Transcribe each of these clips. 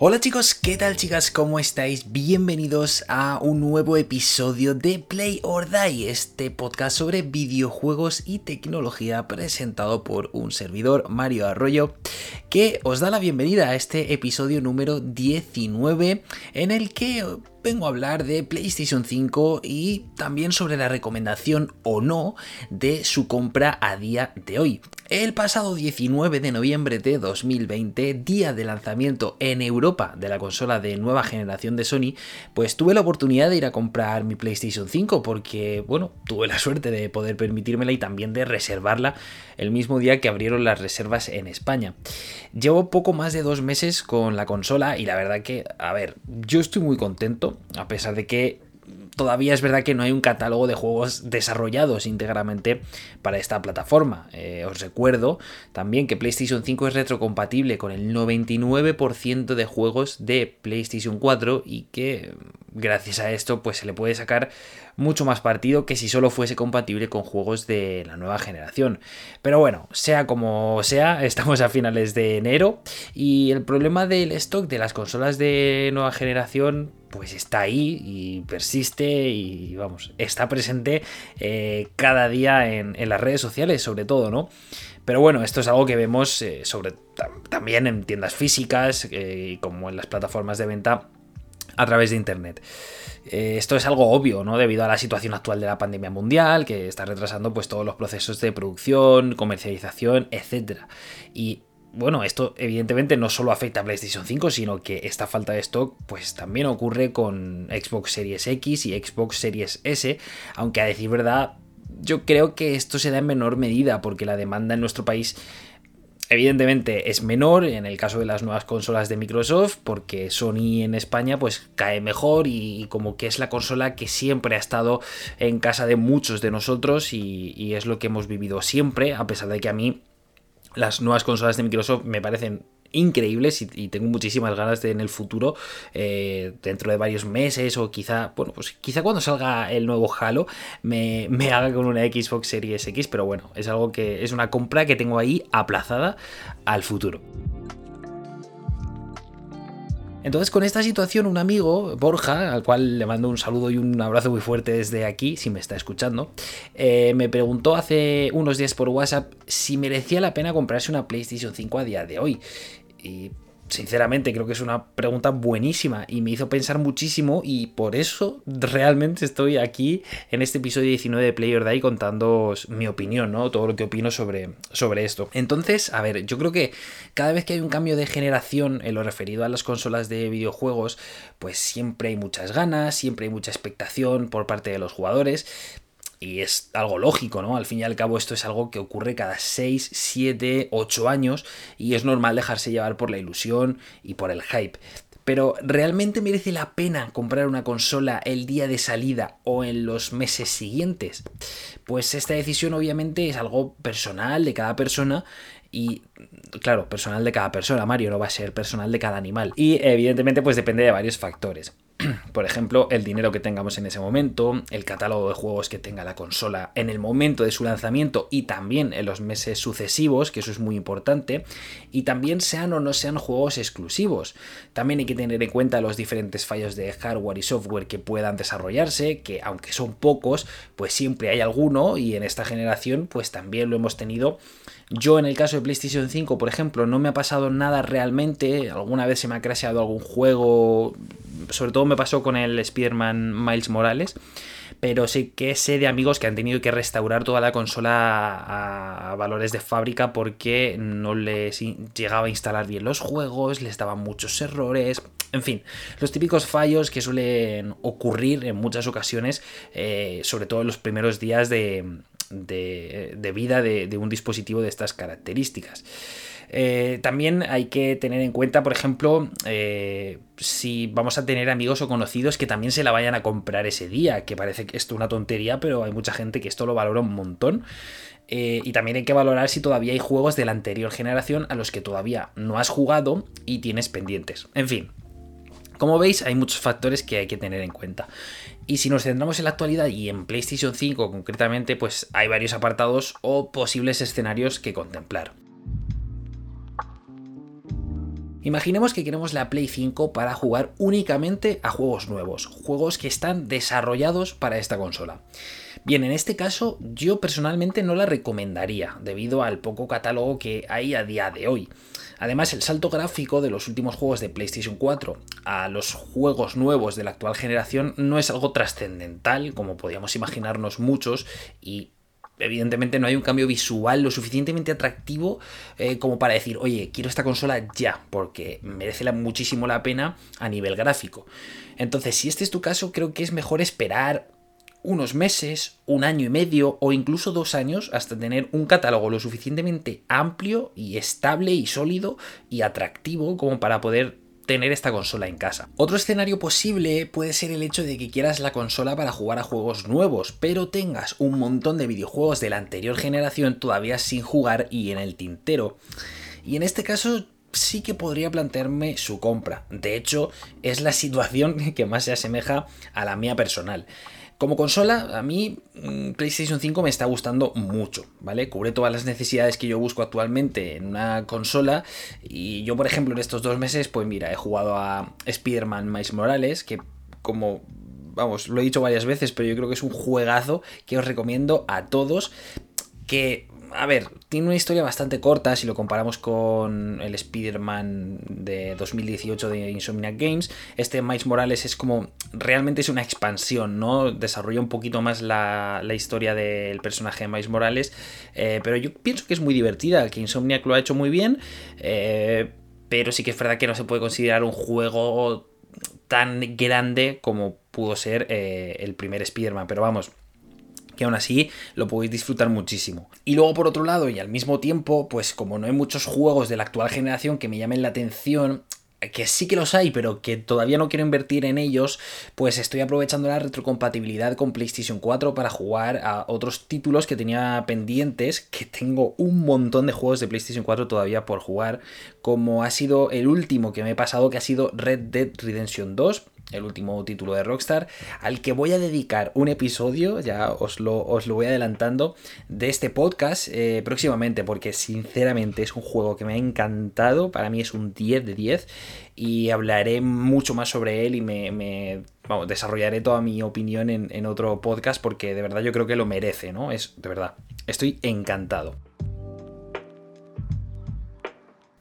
Hola chicos, ¿qué tal chicas? ¿Cómo estáis? Bienvenidos a un nuevo episodio de Play or Die, este podcast sobre videojuegos y tecnología presentado por un servidor, Mario Arroyo, que os da la bienvenida a este episodio número 19 en el que vengo a hablar de PlayStation 5 y también sobre la recomendación o no de su compra a día de hoy. El pasado 19 de noviembre de 2020, día de lanzamiento en Europa de la consola de nueva generación de Sony, pues tuve la oportunidad de ir a comprar mi PlayStation 5 porque, bueno, tuve la suerte de poder permitírmela y también de reservarla el mismo día que abrieron las reservas en España. Llevo poco más de dos meses con la consola y la verdad que, a ver, yo estoy muy contento, a pesar de que todavía es verdad que no hay un catálogo de juegos desarrollados íntegramente para esta plataforma. Eh, os recuerdo también que PlayStation 5 es retrocompatible con el 99% de juegos de PlayStation 4 y que gracias a esto pues se le puede sacar mucho más partido que si solo fuese compatible con juegos de la nueva generación. Pero bueno, sea como sea, estamos a finales de enero y el problema del stock de las consolas de nueva generación pues está ahí y persiste y vamos, está presente eh, cada día en, las redes sociales sobre todo, ¿no? Pero bueno, esto es algo que vemos eh, sobre, también en tiendas físicas eh, como en las plataformas de venta a través de Internet. esto es algo obvio, ¿no? Debido a la situación actual de la pandemia mundial, que está retrasando pues todos los procesos de producción, comercialización, etc. Y bueno, esto evidentemente no solo afecta a PlayStation 5, sino que esta falta de stock pues también ocurre con Xbox Series X y Xbox Series S, aunque a decir verdad, yo creo que esto se da en menor medida porque la demanda en nuestro país evidentemente es menor en el caso de las nuevas consolas de Microsoft porque Sony en España pues cae mejor y, como que es la consola que siempre ha estado en casa de muchos de nosotros y, y es lo que hemos vivido siempre a pesar de que a mí las nuevas consolas de Microsoft me parecen increíbles y, tengo muchísimas ganas de en el futuro, eh, dentro de varios meses o quizá, bueno, pues quizá cuando salga el nuevo Halo me, haga con una Xbox Series X, pero bueno, es algo que es una compra que tengo ahí aplazada al futuro. Entonces, con esta situación, un amigo, Borja, al cual le mando un saludo y un abrazo muy fuerte desde aquí, si me está escuchando, eh, me preguntó hace unos días por WhatsApp si merecía la pena comprarse una PlayStation 5 a día de hoy. Y sinceramente creo que es una pregunta buenísima y me hizo pensar muchísimo y por eso realmente estoy aquí en este episodio 19 de Player Day contándoos mi opinión, ¿no? Todo lo que opino sobre, sobre esto. Entonces, a ver, yo creo que cada vez que hay un cambio de generación en lo referido a las consolas de videojuegos, pues siempre hay muchas ganas, siempre hay mucha expectación por parte de los jugadores y es algo lógico, ¿no? Al fin y al cabo esto es algo que ocurre cada 6, 7, 8 años y es normal dejarse llevar por la ilusión y por el hype. Pero ¿realmente merece la pena comprar una consola el día de salida o en los meses siguientes? Pues esta decisión obviamente es algo personal de cada persona y claro, personal de cada persona, Mario, no va a ser personal de cada animal. Y evidentemente pues depende de varios factores. por ejemplo, el dinero que tengamos en ese momento, el catálogo de juegos que tenga la consola en el momento de su lanzamiento y también en los meses sucesivos, que eso es muy importante, y también sean o no sean juegos exclusivos. También hay que tener en cuenta los diferentes fallos de hardware y software que puedan desarrollarse, que aunque son pocos, pues siempre hay alguno y en esta generación pues también lo hemos tenido. Yo en el caso de PlayStation 5, por ejemplo, no me ha pasado nada realmente, alguna vez se me ha crasheado algún juego sobre todo me pasó con el Spider-Man Miles Morales, pero sí que sé de amigos que han tenido que restaurar toda la consola a valores de fábrica porque no les llegaba a instalar bien los juegos, les daban muchos errores, en fin, los típicos fallos que suelen ocurrir en muchas ocasiones, eh, sobre todo en los primeros días de, vida de un dispositivo de estas características. Eh, también hay que tener en cuenta, por ejemplo, eh, si vamos a tener amigos o conocidos que también se la vayan a comprar ese día, que parece que esto es una tontería, pero hay mucha gente que esto lo valora un montón. Eh, y también hay que valorar si todavía hay juegos de la anterior generación a los que todavía no has jugado y tienes pendientes. En fin, como veis, hay muchos factores que hay que tener en cuenta. Y si nos centramos en la actualidad y en PlayStation 5 concretamente, pues hay varios apartados o posibles escenarios que contemplar. Imaginemos que queremos la Play 5 para jugar únicamente a juegos nuevos, juegos que están desarrollados para esta consola. Bien, en este caso yo personalmente no la recomendaría debido al poco catálogo que hay a día de hoy. Además, el salto gráfico de los últimos juegos de PlayStation 4 a los juegos nuevos de la actual generación no es algo trascendental, como podíamos imaginarnos muchos, y evidentemente no hay un cambio visual lo suficientemente atractivo eh, como para decir, oye, quiero esta consola ya, porque merece muchísimo la pena a nivel gráfico. Entonces, si este es tu caso, creo que es mejor esperar unos meses, un año y medio o incluso dos años hasta tener un catálogo lo suficientemente amplio y estable y sólido y atractivo como para poder tener esta consola en casa. Otro escenario posible puede ser el hecho de que quieras la consola para jugar a juegos nuevos, pero tengas un montón de videojuegos de la anterior generación todavía sin jugar y en el tintero. Y en este caso sí que podría plantearme su compra. De hecho, es la situación que más se asemeja a la mía personal. Como consola, a mí mm, PlayStation 5 me está gustando mucho, ¿vale? Cubre todas las necesidades que yo busco actualmente en una consola. Y yo, por ejemplo, en estos dos meses, pues mira, he jugado a Spider-Man Miles Morales, que como vamos, lo he dicho varias veces, pero yo creo que es un juegazo que os recomiendo a todos. Que a ver, tiene una historia bastante corta si lo comparamos con el Spider-Man de 2018 de Insomniac Games. Este Miles Morales es como, realmente es una expansión, ¿no? Desarrolla un poquito más la, historia del personaje de Miles Morales, eh, pero yo pienso que es muy divertida, que Insomniac lo ha hecho muy bien, eh, pero sí que es verdad que no se puede considerar un juego tan grande como pudo ser eh, el primer Spider-Man, pero vamos que aún así lo podéis disfrutar muchísimo. Y luego por otro lado y al mismo tiempo, pues como no hay muchos juegos de la actual generación que me llamen la atención, que sí que los hay, pero que todavía no quiero invertir en ellos, pues estoy aprovechando la retrocompatibilidad con PlayStation 4 para jugar a otros títulos que tenía pendientes, que tengo un montón de juegos de PlayStation 4 todavía por jugar, como ha sido el último que me he pasado, que ha sido Red Dead Redemption 2 el último título de Rockstar, al que voy a dedicar un episodio, ya os lo, os lo voy adelantando, de este podcast eh, próximamente, porque sinceramente es un juego que me ha encantado, para mí es un 10 de 10, y hablaré mucho más sobre él y me, desarrollaré toda mi opinión en, en otro podcast, porque de verdad yo creo que lo merece, ¿no? Es de verdad, estoy encantado.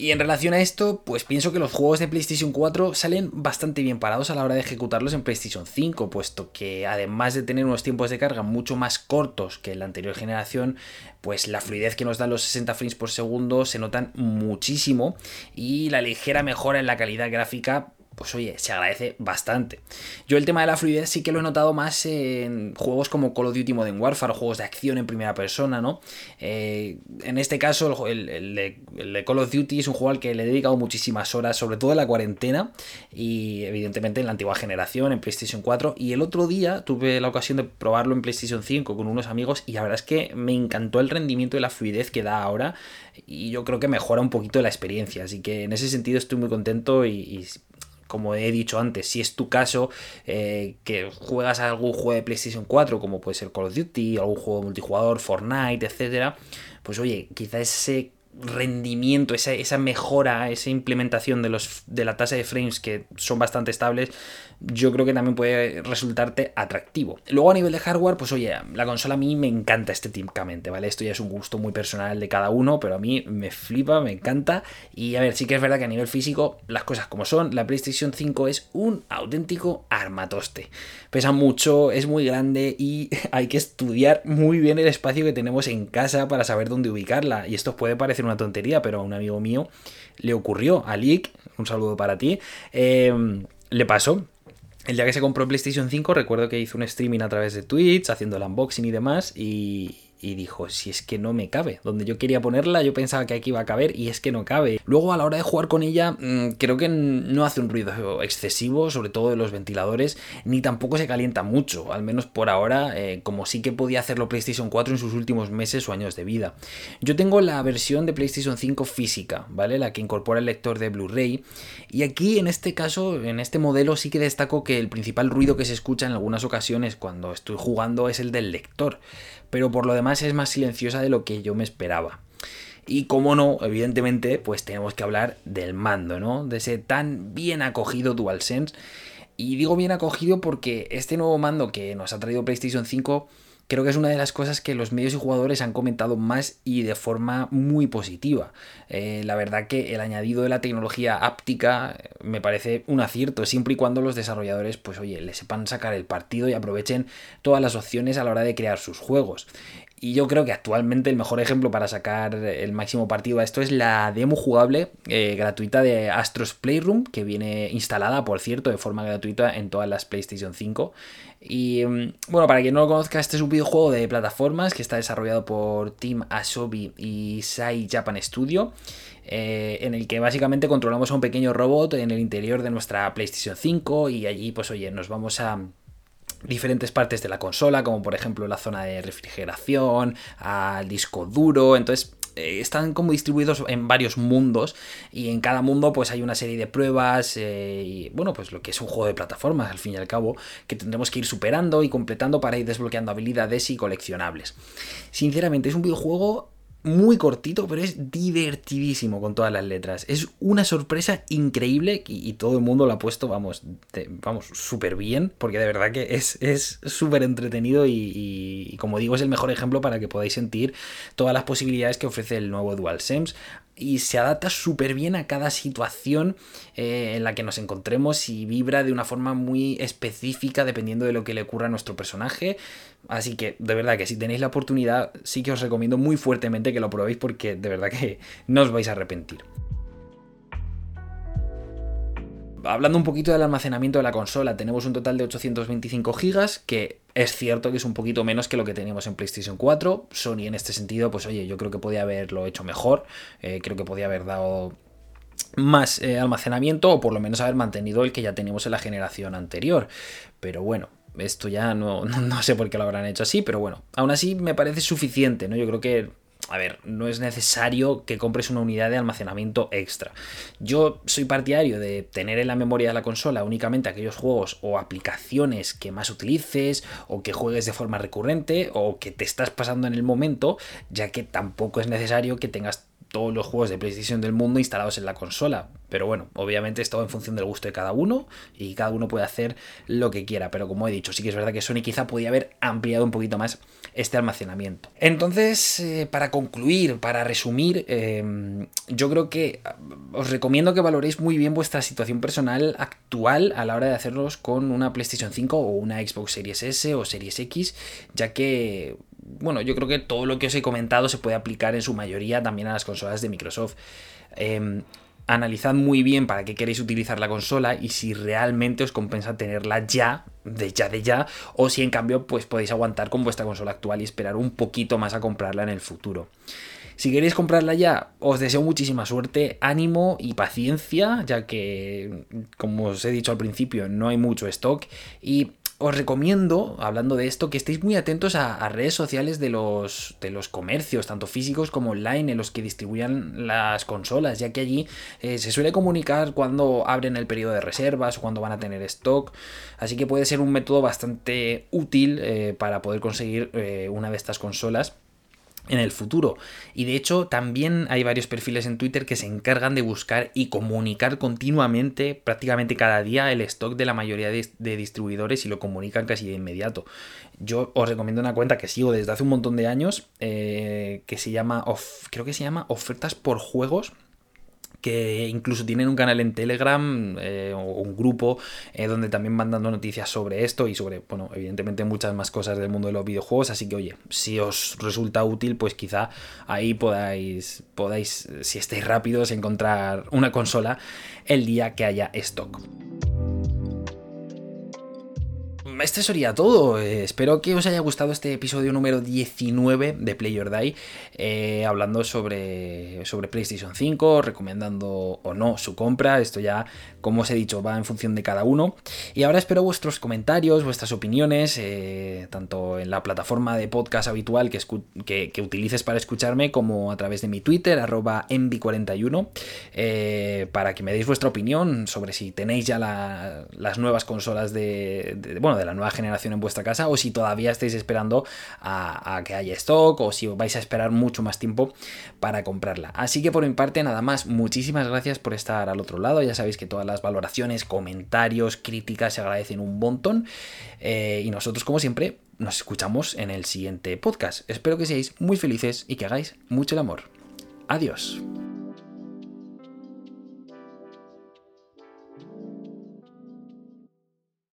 Y en relación a esto, pues pienso que los juegos de PlayStation 4 salen bastante bien parados a la hora de ejecutarlos en PlayStation 5, puesto que además de tener unos tiempos de carga mucho más cortos que en la anterior generación, pues la fluidez que nos dan los 60 frames por segundo se notan muchísimo y la ligera mejora en la calidad gráfica pues oye, se agradece bastante. Yo el tema de la fluidez sí que lo he notado más en juegos como Call of Duty Modern Warfare juegos de acción en primera persona, ¿no? Eh, en este caso, el, de, Call of Duty es un juego al que le he dedicado muchísimas horas, sobre todo en la cuarentena y evidentemente en la antigua generación, en PlayStation 4. Y el otro día tuve la ocasión de probarlo en PlayStation 5 con unos amigos y la verdad es que me encantó el rendimiento y la fluidez que da ahora y yo creo que mejora un poquito la experiencia. Así que en ese sentido estoy muy contento y como he dicho antes, si es tu caso, eh, que juegas a algún juego de PlayStation 4, como puede ser Call of Duty, algún juego multijugador, Fortnite, etcétera, pues oye, quizá ese rendimiento, esa, esa, mejora, esa implementación de, los, de la tasa de frames que son bastante estables, yo creo que también puede resultarte atractivo. Luego a nivel de hardware, pues oye, la consola a mí me encanta estéticamente, ¿vale? Esto ya es un gusto muy personal de cada uno, pero a mí me flipa, me encanta. Y a ver, sí que es verdad que a nivel físico, las cosas como son, la PlayStation 5 es un auténtico armatoste. Pesa mucho, es muy grande y hay que estudiar muy bien el espacio que tenemos en casa para saber dónde ubicarla. Y esto puede parecer una tontería, pero a un amigo mío le ocurrió, a Lick, un saludo para ti, eh, le pasó. El día que se compró PlayStation 5, recuerdo que hizo un streaming a través de Twitch, haciendo el unboxing y demás, y, y dijo, si es que no me cabe. Donde yo quería ponerla, yo pensaba que aquí iba a caber y es que no cabe. Luego a la hora de jugar con ella, mm, creo que no hace un ruido excesivo, sobre todo de los ventiladores, ni tampoco se calienta mucho, al menos por ahora, eh, como sí que podía hacerlo PlayStation 4 en sus últimos meses o años de vida. Yo tengo la versión de PlayStation 5 física, ¿vale? La que incorpora el lector de Blu-ray. Y aquí, en este caso, en este modelo, sí que destaco que el principal ruido que se escucha en algunas ocasiones cuando estoy jugando es el del lector pero por lo demás es más silenciosa de lo que yo me esperaba. Y como no, evidentemente, pues tenemos que hablar del mando, ¿no? De ese tan bien acogido DualSense. Y digo bien acogido porque este nuevo mando que nos ha traído PlayStation 5 creo que es una de las cosas que los medios y jugadores han comentado más y de forma muy positiva. Eh, la verdad que el añadido de la tecnología áptica eh, me parece un acierto, siempre y cuando los desarrolladores, pues oye, le sepan sacar el partido y aprovechen todas las opciones a la hora de crear sus juegos. Y yo creo que actualmente el mejor ejemplo para sacar el máximo partido a esto es la demo jugable eh, gratuita de Astros Playroom, que viene instalada, por cierto, de forma gratuita en todas las PlayStation 5. Y mm, bueno, para quien no lo conozca, este es un videojuego de plataformas que está desarrollado por Team Asobi y Sai Japan Studio. Eh, en el que básicamente controlamos a un pequeño robot en el interior de nuestra PlayStation 5 y allí pues oye, nos vamos a, diferentes partes de la consola, como por ejemplo la zona de refrigeración, al disco duro, entonces eh, están como distribuidos en varios mundos y en cada mundo pues hay una serie de pruebas eh, y bueno pues lo que es un juego de plataformas al fin y al cabo que tendremos que ir superando y completando para ir desbloqueando habilidades y coleccionables. Sinceramente es un videojuego muy cortito, pero es divertidísimo con todas las letras. Es una sorpresa increíble y, todo el mundo lo ha puesto, vamos, vamos, súper bien, porque de verdad que es súper entretenido y, como digo, es el mejor ejemplo para que podáis sentir todas las posibilidades que ofrece el nuevo DualSense y se adapta súper bien a cada situación eh, en la que nos encontremos y vibra de una forma muy específica dependiendo de lo que le ocurra a nuestro personaje. Así que de verdad que si tenéis la oportunidad sí que os recomiendo muy fuertemente que lo probéis porque de verdad que no os vais a arrepentir hablando un poquito del almacenamiento de la consola, tenemos un total de 825 GB, que es cierto que es un poquito menos que lo que teníamos en PlayStation 4. Sony en este sentido, pues oye, yo creo que podía haberlo hecho mejor, eh, creo que podía haber dado más eh, almacenamiento o por lo menos haber mantenido el que ya teníamos en la generación anterior. Pero bueno, esto ya no, no, sé por qué lo habrán hecho así, pero bueno, aún así me parece suficiente, ¿no? Yo creo que a ver, no es necesario que compres una unidad de almacenamiento extra. Yo soy partidario de tener en la memoria de la consola únicamente aquellos juegos o aplicaciones que más utilices o que juegues de forma recurrente o que te estás pasando en el momento, ya que tampoco es necesario que tengas todos los juegos de PlayStation del mundo instalados en la consola. Pero bueno, obviamente esto en función del gusto de cada uno y cada uno puede hacer lo que quiera. Pero como he dicho, sí que es verdad que Sony quizá podía haber ampliado un poquito más este almacenamiento. Entonces, eh, para concluir, para resumir, eh, yo creo que os recomiendo que valoréis muy bien vuestra situación personal actual a la hora de hacerlos con una PlayStation 5 o una Xbox Series S o Series X, ya que bueno, yo creo que todo lo que os he comentado se puede aplicar en su mayoría también a las consolas de Microsoft. Em, analizad muy bien para qué queréis utilizar la consola y si realmente os compensa tenerla ya, de ya de ya, o si en cambio pues podéis aguantar con vuestra consola actual y esperar un poquito más a comprarla en el futuro. Si queréis comprarla ya, os deseo muchísima suerte, ánimo y paciencia, ya que, como os he dicho al principio, no hay mucho stock y os recomiendo, hablando de esto, que estéis muy atentos a, redes sociales de los, de los comercios, tanto físicos como online, en los que distribuyan las consolas, ya que allí eh, se suele comunicar cuando abren el periodo de reservas o cuando van a tener stock. Así que puede ser un método bastante útil eh, para poder conseguir eh, una de estas consolas en el futuro. Y de hecho también hay varios perfiles en Twitter que se encargan de buscar y comunicar continuamente, prácticamente cada día, el stock de la mayoría de, distribuidores y lo comunican casi de inmediato. Yo os recomiendo una cuenta que sigo desde hace un montón de años, eh, que se llama, creo que se llama Ofertas por Juegos que incluso tienen un canal en Telegram eh, o un grupo eh, donde también van dando noticias sobre esto y sobre, bueno, evidentemente muchas más cosas del mundo de los videojuegos. Así que, oye, si os resulta útil, pues quizá ahí podáis, podáis si estáis rápidos, encontrar una consola el día que haya stock este sería todo. Eh, espero que os haya gustado este episodio número 19 de Play or Die, eh, hablando sobre, sobre PlayStation 5, recomendando o no su compra. Esto ya, como os he dicho, va en función de cada uno. Y ahora espero vuestros comentarios, vuestras opiniones, eh, tanto en la plataforma de podcast habitual que, que, utilices para escucharme, como a través de mi Twitter, arroba envy41, para que me deis vuestra opinión sobre si tenéis ya las nuevas consolas de, bueno, de la nueva generación en vuestra casa o si todavía estáis esperando a, que haya stock o si vais a esperar mucho más tiempo para comprarla. Así que por mi parte nada más, muchísimas gracias por estar al otro lado, ya sabéis que todas las valoraciones, comentarios, críticas se agradecen un montón eh, y nosotros como siempre nos escuchamos en el siguiente podcast. Espero que seáis muy felices y que hagáis mucho el amor. Adiós.